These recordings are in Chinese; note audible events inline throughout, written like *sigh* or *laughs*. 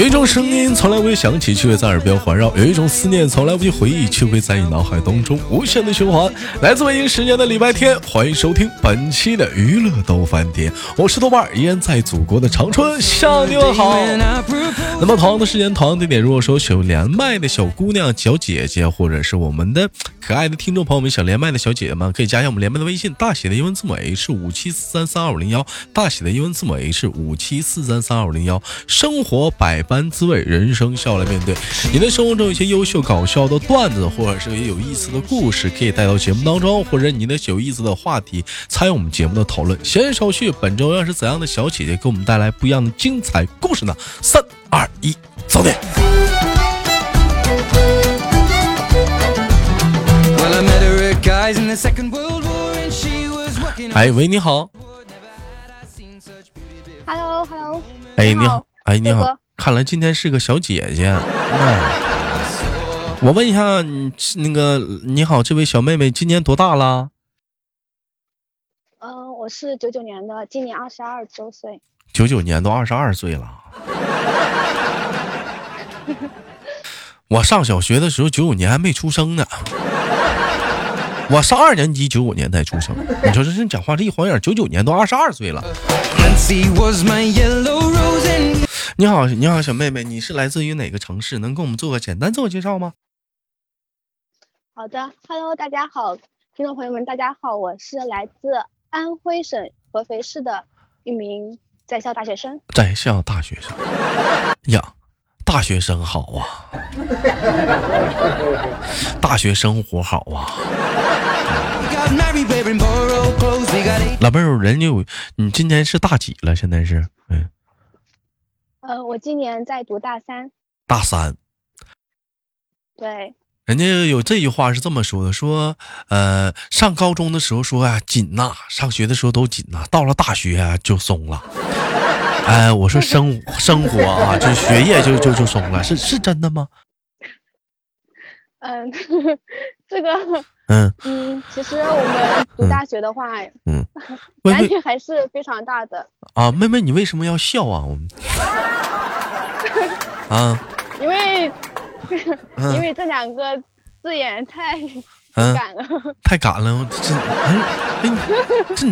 有一种声音从来未响起，却会在耳边环绕；有一种思念从来不去回忆，却会在你脑海当中无限的循环。来自北京时间的礼拜天，欢迎收听本期的娱乐逗翻天，我是豆瓣，依然在祖国的长春向你们好。那么同样的时间，同样地点，如果说有连麦的小姑娘、小姐姐，或者是我们的可爱的听众朋友们想连麦的小姐姐们，可以加一下我们连麦的微信，大写的英文字母 H 五七四三三二五零幺，大写的英文字母 H 五七四三三二五零幺。生活百。百般滋味，人生笑来面对。你的生活中有一些优秀搞笑的段子，或者是有意思的故事，可以带到节目当中，或者你的有意思的话题，参与我们节目的讨论。闲言少叙，本周要是怎样的小姐姐给我们带来不一样的精彩故事呢？三二一，走点。哎喂，你好。Hello，Hello。哎，你好。哎，你好。看来今天是个小姐姐。我问一下，那个你好，这位小妹妹今年多大了？嗯，我是九九年的，今年二十二周岁。九九年都二十二岁了。我上小学的时候，九九年还没出生呢。我上二年级，九五年才出生。你说这人讲话这一晃眼，九九年都二十二岁了。你好，你好，小妹妹，你是来自于哪个城市？能给我们做个简单自我介绍吗？好的，Hello，大家好，听众朋友们，大家好，我是来自安徽省合肥市的一名在校大学生。在校大学生 *laughs* 呀，大学生好啊，*laughs* 大学生活好啊。老妹儿，人家有你今年是大几了？现在是嗯。呃，我今年在读大三。大三。对。人家有这句话是这么说的：说，呃，上高中的时候说啊紧呐，上学的时候都紧呐，到了大学啊就松了。哎，我说生 *laughs* 生活啊，就学业就就就松了，是是真的吗？嗯，*laughs* 这个。嗯嗯，其实我们读大学的话，嗯，*laughs* 压力还是非常大的啊。妹妹，你为什么要笑啊？我们 *laughs* 啊，因为 *laughs* 因为这两个字眼太赶了，太赶了。这这这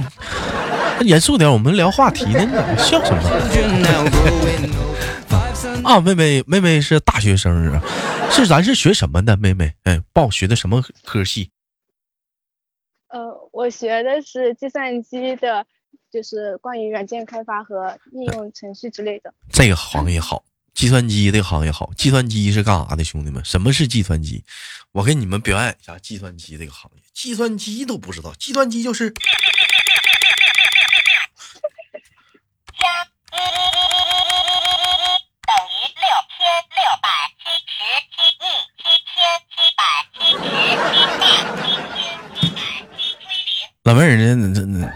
严肃点，我们聊话题呢，你笑什么？啊，妹妹，妹妹是大学生啊，是咱是学什么的？妹妹，哎，报学的什么科系？呃，我学的是计算机的，就是关于软件开发和应用程序之类的。这个行业好，计算机这个行业好。计算机是干啥的，兄弟们？什么是计算机？我给你们表演一下计算机这个行业。计算机都不知道，计算机就是。*laughs* 老妹儿，那这那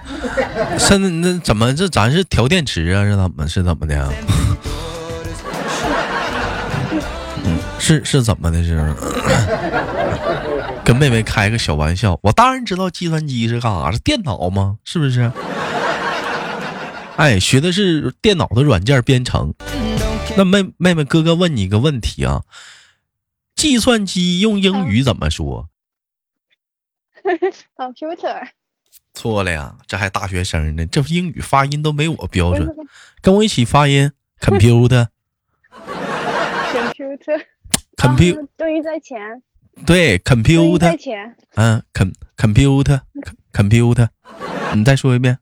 现在那怎么这咱是调电池啊？是怎么是怎么的？*laughs* 嗯，是是怎么的？是跟妹妹开个小玩笑。我当然知道计算机是干啥，是电脑吗？是不是？哎，学的是电脑的软件编程。那妹妹妹，哥哥问你一个问题啊，计算机用英语怎么说？*laughs* Computer。错了呀，这还大学生呢，这英语发音都没我标准，跟我一起发音，computer，computer，computer，终于在前，对，computer，在前，嗯，com，computer，computer，你再说一遍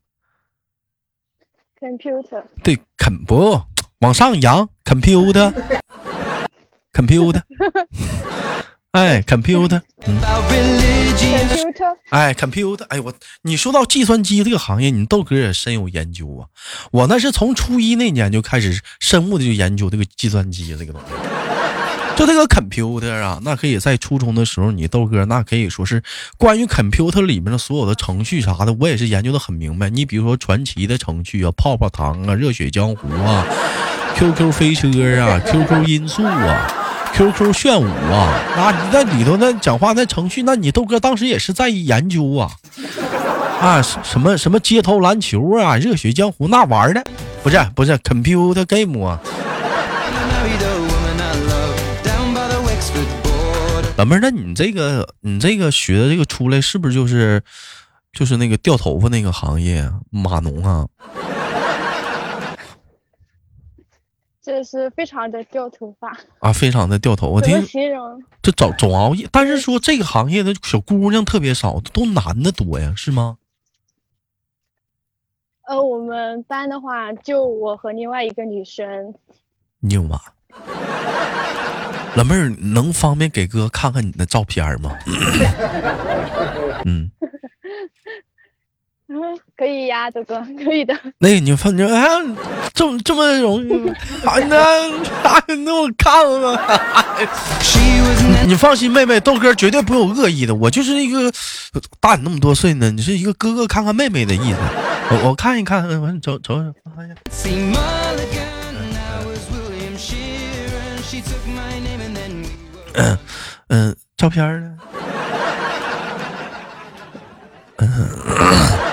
，computer，对，肯不往上扬，computer，computer。*laughs* 哎，computer，哎，computer，哎我，你说到计算机这个行业，你豆哥也深有研究啊。我那是从初一那年就开始深入的就研究这个计算机这个东西。就这个 computer 啊，那可以在初中的时候，你豆哥那可以说是关于 computer 里面的所有的程序啥的，我也是研究的很明白。你比如说传奇的程序啊，泡泡糖啊，热血江湖啊，QQ 飞车啊，QQ 音速啊。QQ 炫舞啊，那，你在里头那讲话那程序，那你豆哥当时也是在研究啊，啊，什么什么街头篮球啊，热血江湖那玩的，不是不是 computer game 啊。老妹儿，那你这个你这个学的这个出来是不是就是，就是那个掉头发那个行业码农啊？这是非常的掉头发，啊，非常的掉头。我形容？这早总熬夜，但是说这个行业的小姑娘特别少，都男的多呀，是吗？呃，我们班的话，就我和另外一个女生，你有吗！老妹儿，能方便给哥看看你的照片吗？*laughs* 嗯，嗯，*laughs* 可以呀，豆哥，可以的。那个你放你啊，这么这么容易吗？啊，那啊，那我看看。你放心，妹妹，豆哥绝对不有恶意的，我就是一个大你那么多岁呢，你是一个哥哥看看妹妹的意思。我我看一看，完瞅瞅瞅，哎呀 See Mulligan, I was William Sheeran. She took my name and then we were. *clears throat* 嗯，照片呢？嗯，*laughs*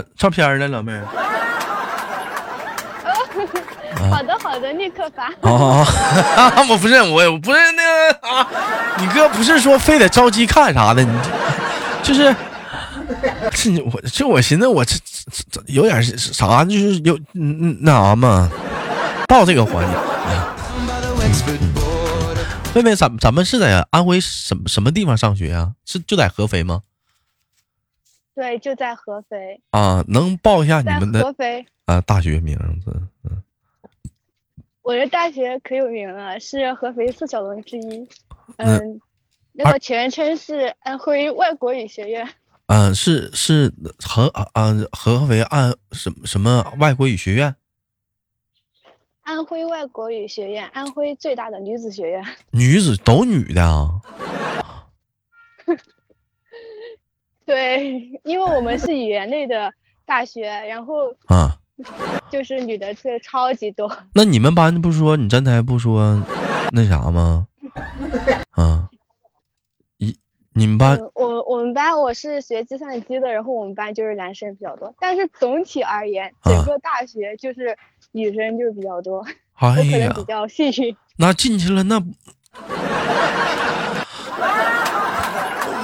照照片呢，老妹儿？*laughs* 好的，好的，立刻发。*laughs* 啊，我不是我，我不是那个啊，你哥不是说非得着急看啥的，你就是是你我就我寻思我这这这有点是啥，就是有嗯嗯那啥嘛，到这个环节。妹妹，咱咱们是在安徽什么什么地方上学啊？是就在合肥吗？对，就在合肥，啊，能报一下你们的合肥，啊大学名字？嗯，我的大学可有名了，是合肥四小龙之一。嗯嗯，那个全称是安徽外国语学院。嗯，是是合啊啊合肥安什么什么外国语学院？安徽外国语学院，安徽最大的女子学院。女子都女的啊？*laughs* *laughs* 对，因为我们是语言类的大学，然后啊，就是女的是超级多。那你们班不说你站台不说那啥吗？啊，一你们班嗯，我我们班我是学计算机的，然后我们班就是男生比较多，但是总体而言，啊整个大学就是女生就比较多，哎呀比，较幸运。那进去了那，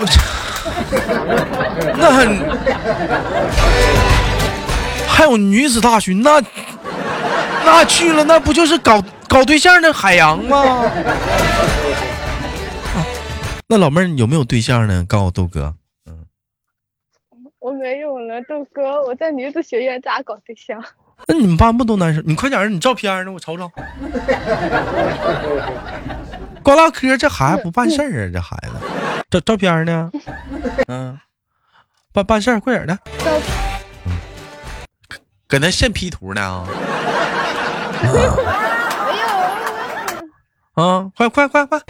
*laughs* 那很还有女子大学，那那去了那不就是搞搞对象的海洋吗？啊 *laughs* 那老妹儿你有没有对象呢？告诉我豆哥。嗯我没有了，豆哥，我在女子学院咋搞对象？*laughs* 那你们班不都男生？你快点儿，你照片呢？我瞅瞅。光唠嗑，这孩子不办事儿啊！这孩子，照照片呢？*laughs* 嗯，办办事儿，快点儿的，豆搁那现 P 图呢啊！啊，快快快快！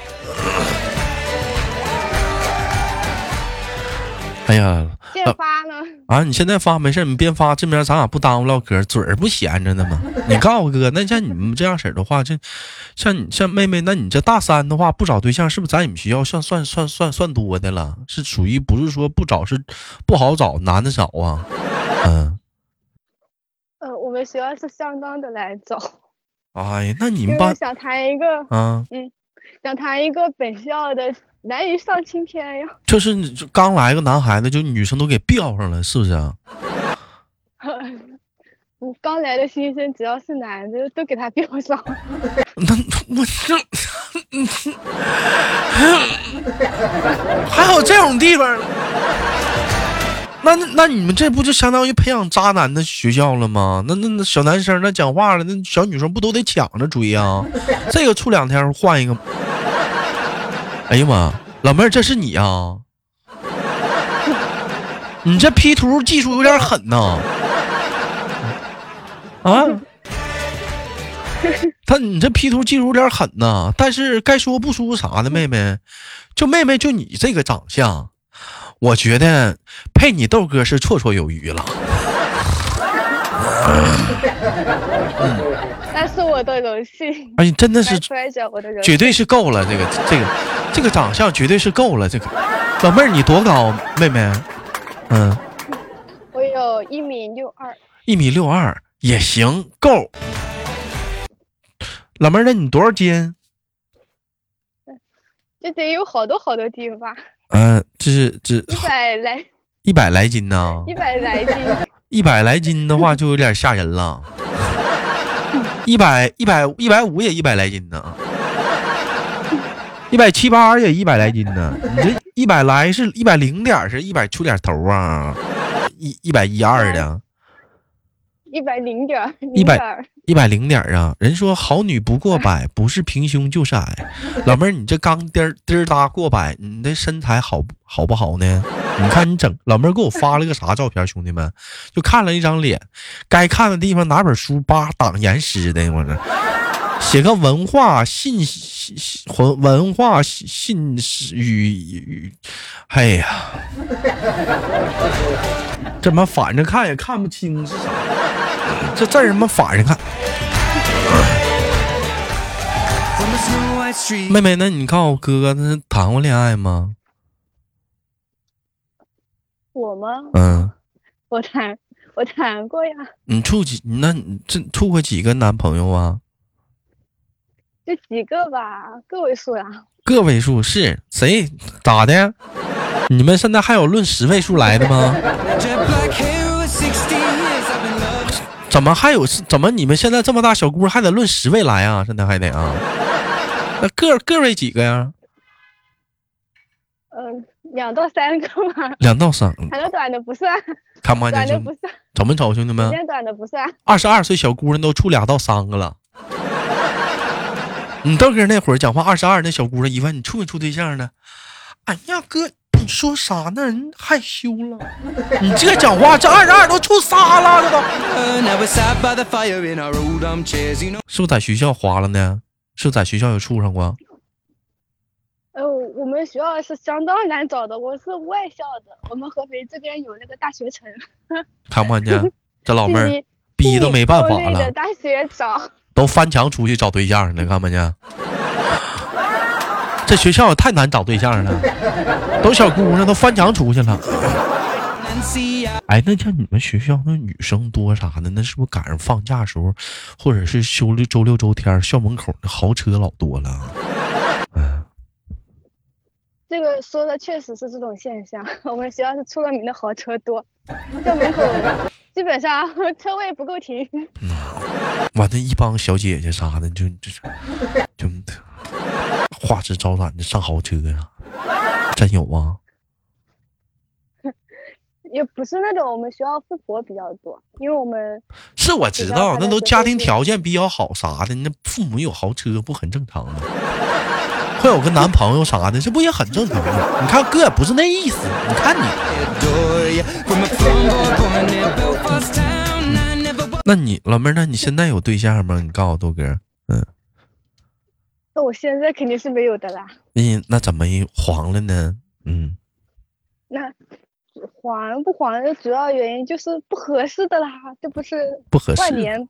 哎呀，现发呢？啊！你现在发没事儿，你边发这边咱俩不耽误唠嗑，嘴儿不闲着呢吗？*laughs* 你告诉哥，那像你们这样式儿的话，这像你像妹妹，那你这大三的话不找对象，是不是在你们学校算算算算算多的了？是属于不是说不找，是不好找，男的少啊？*laughs* 嗯，呃，我们学校是相当的难找，哎呀，那你们班想谈一个啊，想谈一个本校的，难于上青天呀。就是你就刚来个男孩子，就女生都给吊上了，是不是啊？*laughs* 嗯，刚来的新生只要是男的都给他标上。*laughs* 那我这，还有这种地方？那那那你们这不就相当于培养渣男的学校了吗？那那那小男生那讲话了，那小女生不都得抢着追啊、这个处两天换一个。哎呀妈，老妹儿，这是你啊、*laughs* 你这 P 图技术有点狠呐、啊？*laughs* 他你这 P 图技术有点狠呐，但是该说不说啥的，妹妹，就妹妹就你这个长相，我觉得配你豆哥是绰绰有余了。那 *laughs* 是我的荣幸哎，真的是的。绝对是够了，这个这个这个长相绝对是够了。这个老妹儿你多高，妹妹？嗯，我有一米六二，一米六二也行，够。老妹儿，那你多少斤？这得有好多好多斤吧，嗯、这是这一百来一百来斤呢一，百来斤，一百来斤的话就有点吓人了。一百一百一百五也一百来斤呢，一百七八也一百来斤呢。你这一百来是一百零点是一百出点头啊，一一百一二的。一百零点儿，一百一百零点儿啊！人说好女不过百，*laughs* 不是平胸就是矮。老妹儿，你这刚滴儿滴儿哒过百，你的身材好不好不好呢？你看你整，*laughs* 老妹儿给我发了个啥照片？兄弟们，就看了一张脸，该看的地方拿本书叭挡严实的，我这写个文化信文文化信信史与与，哎呀，这么反着看也看不清是啥。这字儿他妈反着看。妹妹，那你告诉我哥哥，他谈过恋爱吗？我吗？嗯，我谈我谈过呀，你处几？那你这处过几个男朋友啊？就几个吧，个位数呀。个位数是谁？咋的？你们现在还有论十位数来的吗？*laughs* 怎么还有？怎么你们现在这么大小姑还得论十位来啊？现在还得啊？那个个位几个呀？嗯，两到三个吧，两到三个，长的短的不算，看不看见兄弟？短的不算，怎么瞅，兄弟们时？间短的不算。二十二岁小姑娘都处俩到三个了。你豆哥那会儿讲话，二十二那小姑娘一问你处没处对象呢？哎呀哥，你说啥呢？人害羞了。你这讲话，这二十二都出仨了，这都 Uh, 是不是在学校花了呢？是不是在学校有处上过？呃，我们学校是相当难找的，我是外校的，我们合肥这边有那个大学城，看不看见？*laughs* 这老妹儿逼都没办法了，大学找，都翻墙出去找对象去了，看没见？这学校也太难找对象了，都小姑娘都翻墙出去了。哎，那像你们学校那女生多啥的，那是不是赶上放假时候，或者是休六周六周天，校门口那豪车老多了？嗯，这个说的确实是这种现象。我们学校是出了名的豪车多，校门口基本上 *laughs* 车位不够停。完了，一帮小姐姐啥的，就就就花枝招展的上豪车呀、真有啊？*laughs* 也不是那种我们学校富婆比较多，因为我们是我知道，那都家庭条件比较好啥的，那父母有豪车不很正常吗？会有个男朋友啥的，这不也很正常吗？你看哥也不是那意思，你看你那你老妹儿，那你现在有对象吗？你告诉我豆哥，嗯，那我现在肯定是没有的啦。嗯，那怎么黄了呢？嗯，那黄不黄的主要原因就是不合适的啦，这不是不合适。万年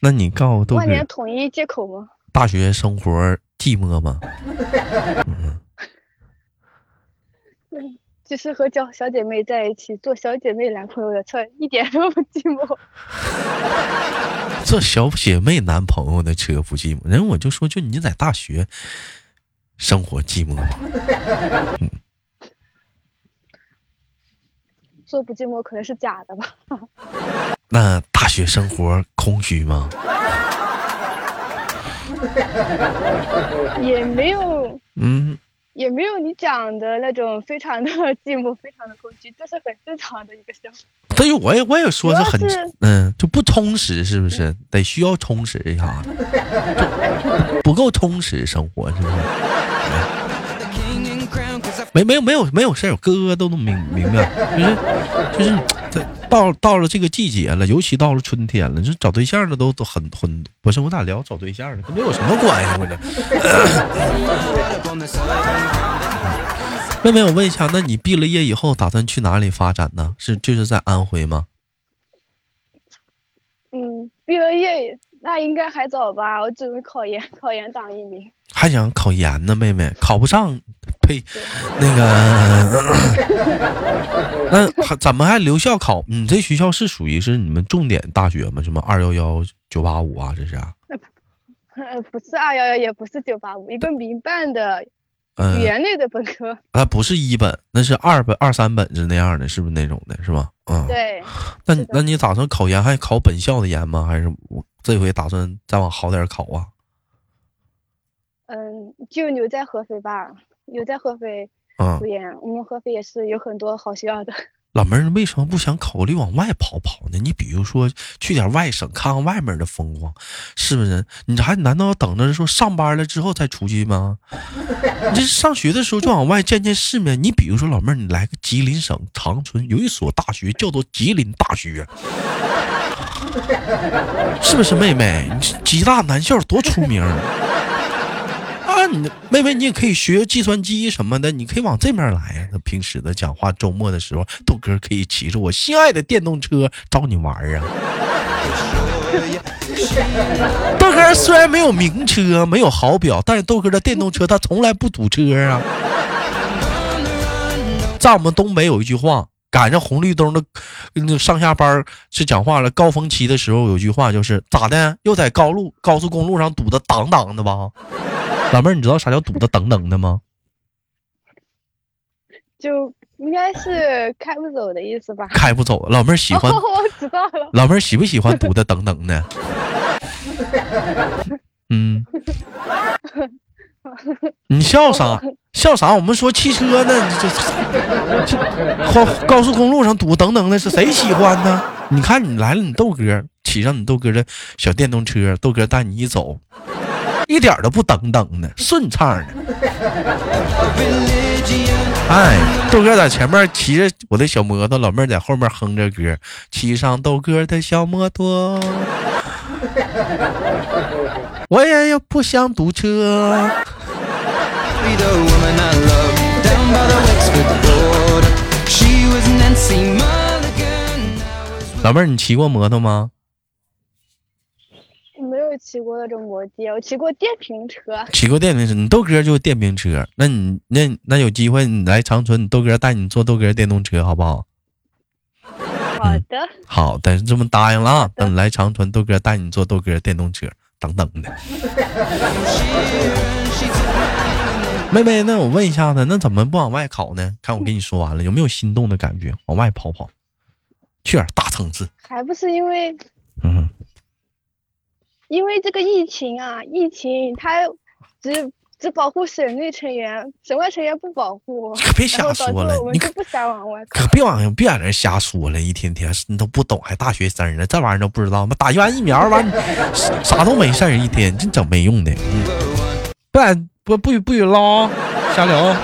那你告诉我豆万年哥，统一借口吗？大学生活寂寞吗？*laughs* 就是和小小姐妹在一起做小姐妹男朋友的车，一点都不寂寞。*laughs* 这小姐妹男朋友的车不寂寞，人我就说，就你在大学生活寂寞吗？说不寂寞可能是假的吧。*laughs* 那大学生活空虚吗？也没有，嗯，也没有你讲的那种非常的寂寞，非常的空虚，这是很正常的一个想法。所以我也我也说是很是嗯，就不充实，是不是？得需要充实一下，不够充实生活，是不是没没有没有没有事儿，哥哥都能明明白，就是就是在到到了这个季节了，尤其到了春天了，这找对象的都都很很不是我咋聊找对象的？跟这有什么关系？我这妹妹，*coughs* 我问一下，那你毕了业以后打算去哪里发展呢？是就是在安徽吗？嗯，毕了业那应该还早吧，我准备考研，*laughs* 考研当一名。还想考研呢，妹妹，考不上，呸，那个，*coughs* 那还怎么还留校考？你这学校是属于是你们重点大学吗？什么二幺幺、九八五啊？这是 *laughs* 不是二幺幺，也不是九八五，一个民办的嗯、语言类的本科。啊，不是一本，那是二本、二三本是那样的，是不是那种的，是吧？嗯，对，那你那你打算考研还考本校的研吗？还是我这回打算再往好点儿考啊？嗯，就留在合肥吧，留在合肥嗯读，研。我们合肥也是有很多好学校的。老妹儿为什么不想考虑往外跑跑呢？你比如说去点外省看看外面的风光，是不是？你还难道等着说上班了之后再出去吗？你 *laughs* 这上学的时候就往外见见世面。你比如说老妹儿，你来个吉林省长春有一所大学叫做吉林大学，是不是妹妹？你吉大男校多出名你妹妹，你也可以学计算机什么的，你可以往这面来呀。那平时的讲话，周末的时候，豆哥可以骑着我心爱的电动车找你玩儿啊。*laughs* 豆哥虽然没有名车，没有好表，但是豆哥的电动车他从来不堵车啊。在我们东北有一句话，赶上红绿灯的那上下班是讲话了，高峰期的时候有句话就是咋的？又在高路高速公路上堵得挡挡的吧？老妹儿，你知道啥叫堵的等等的吗？就应该是开不走的意思吧？开不走。老妹儿喜欢，哦，我知道了。老妹儿喜不喜欢堵的等等的？嗯，*laughs* 你笑啥？笑啥？我们说汽车呢，你这这高高速公路上堵等等的，是谁喜欢呢？你看你来了，你豆哥骑上你豆哥的小电动车，豆哥带你一走，一点都不噔噔的，顺畅的。哎，豆哥在前面骑着我的小摩托，老妹儿在后面哼着歌，骑上豆哥的小摩托。我也要不想堵车。老妹儿，你骑过摩托吗？没有骑过那种摩的，我骑过电瓶车。骑过电瓶车，你豆哥就是电瓶车。那你那那有机会你来长春，你豆哥带你坐豆哥电动车好不好？好的，好的，这么答应了啊。等你来长春，豆哥带你坐豆哥电动车，等等的。*laughs* 妹妹，那我问一下子，那怎么不往外考呢？看我跟你说完了，有没有心动的感觉？往外跑跑，去点大城市。还不是因为嗯，因为这个疫情啊，疫情它只只保护省内成员，省外成员不保护，可别瞎说了你可我们就不想往外考。可别往别在那瞎说了，一天天你都不懂，还大学生呢，这玩意儿都不知道吗？打完疫苗完，啥啥都没事儿，一天净整没用的。嗯，不然不不不许唠，瞎聊。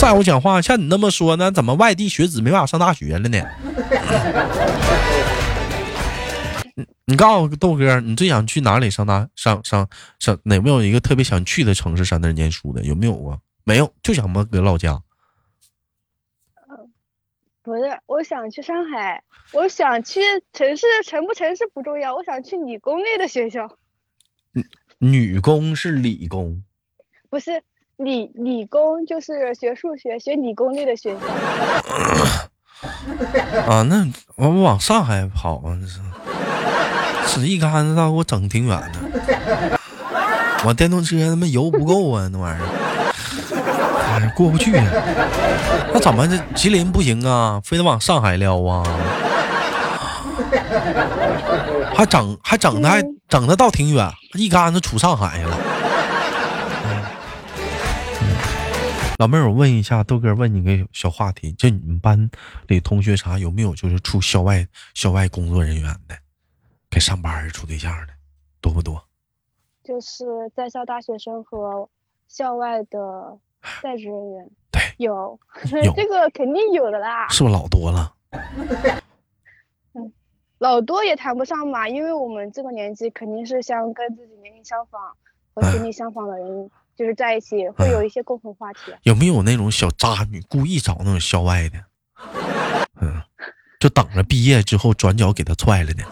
再我讲话，像你那么说呢，怎么外地学子没办法上大学了呢？*laughs* 你你告诉我豆哥，你最想去哪里上大上上上？哪没有一个特别想去的城市上那儿念书的？有没有啊？没有，就想么搁老家。不是，我想去上海，我想去城市，城不城市不重要，我想去理工类的学校，女工是理工，不是理理工就是学数学、学理工类的学校。啊，那我我往上海跑啊，这是，是一杆子倒给我整挺远的。我电动车他妈油不够啊，那玩意儿，哎过不去呀、那怎么这吉林不行啊？非得往上海撩啊？还整还整的还整的倒挺远，一竿子杵上海去了。老妹儿，我问一下，豆哥问你个小话题，就你们班里同学啥有没有就是处校外校外工作人员的，给上班儿处对象的，多不多？就是在校大学生和校外的在职人员 *sighs* 对，有，有 *laughs* 这个肯定有的啦，是不是老多了？嗯 *laughs* 老多也谈不上嘛，因为我们这个年纪肯定是想跟自己年龄相仿和学历相仿的人就是在一起，会有一些共同话题。有没有那种小渣女故意找那种校外的？嗯，就等着毕业之后转角给他踹了呢？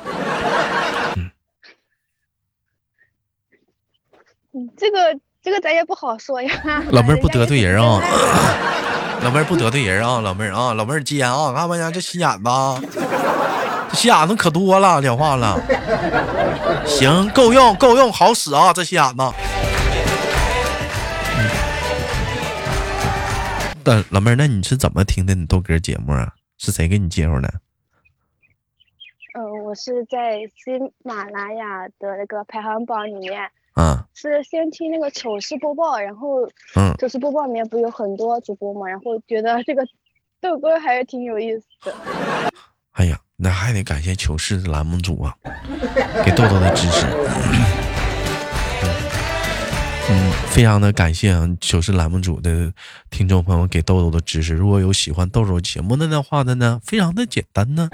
这个这个咱也不好说呀。老妹儿不得罪人啊 *laughs* 老妹儿不得罪人啊，老妹儿啊，老妹儿尖啊，看没看？这心眼子啊，这心眼子可多了，讲话了。行，够用，够用，好使啊，这心眼子。嗯但老妹儿，那你是怎么听的你豆哥节目啊？是谁给你介绍的？嗯，我是在喜马拉雅的那个排行榜里面，啊，是先听那个糗事播报，然后嗯，糗事播报里面不是有很多主播嘛，然后觉得这个豆哥还是挺有意思的。哎呀，那还得感谢糗事栏目组啊，给豆豆的支持。嗯，非常的感谢啊，糗事栏目组的听众朋友给豆豆的支持。如果有喜欢豆豆节目的的话的呢，非常的简单呢，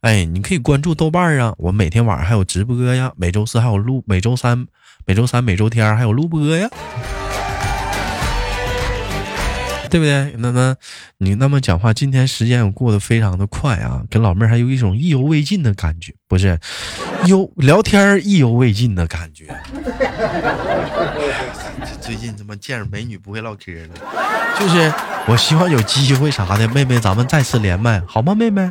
哎，你可以关注豆瓣儿啊，我每天晚上还有直播呀，每周四还有录，每周三、每周三、每周天还有录播呀。对不对？那么你那么讲话，今天时间也过得非常的快啊，跟老妹儿还有一种意犹未尽的感觉，不是？有聊天意犹未尽的感觉。*laughs* 最近他妈见着美女不会唠嗑了，就是我希望有机会啥的，妹妹咱们再次连麦好吗？妹妹，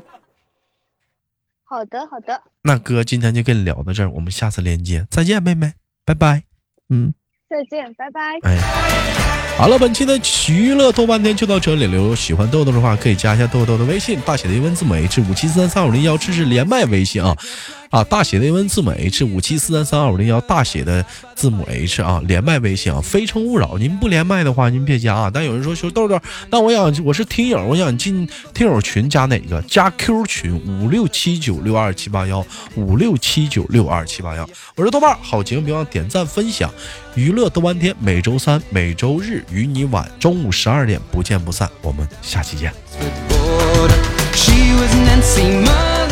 好的，好的，那哥今天就跟你聊到这儿，我们下次连接，再见，妹妹，拜拜。嗯。再见，拜拜。哎，好了，本期的娱乐豆半天就到这里了。如果喜欢豆豆的话，可以加一下豆豆的微信，大写的英文字母 H 五七三三五零幺，这是连麦微信啊啊，大写的英文字母 H 五七四三三二五零幺，大写的字母 H 啊，连麦微信啊，非诚勿扰。您不连麦的话，您别加啊。但有人说说豆豆，那我想我是听友，我想进听友群，加哪个？加 Q 群五六七九六二七八幺五六七九六二七八幺。我是豆瓣，好节目别忘点赞分享。娱乐豆瓣天，每周三、每周日与你晚中午十二点不见不散。我们下期见。with border.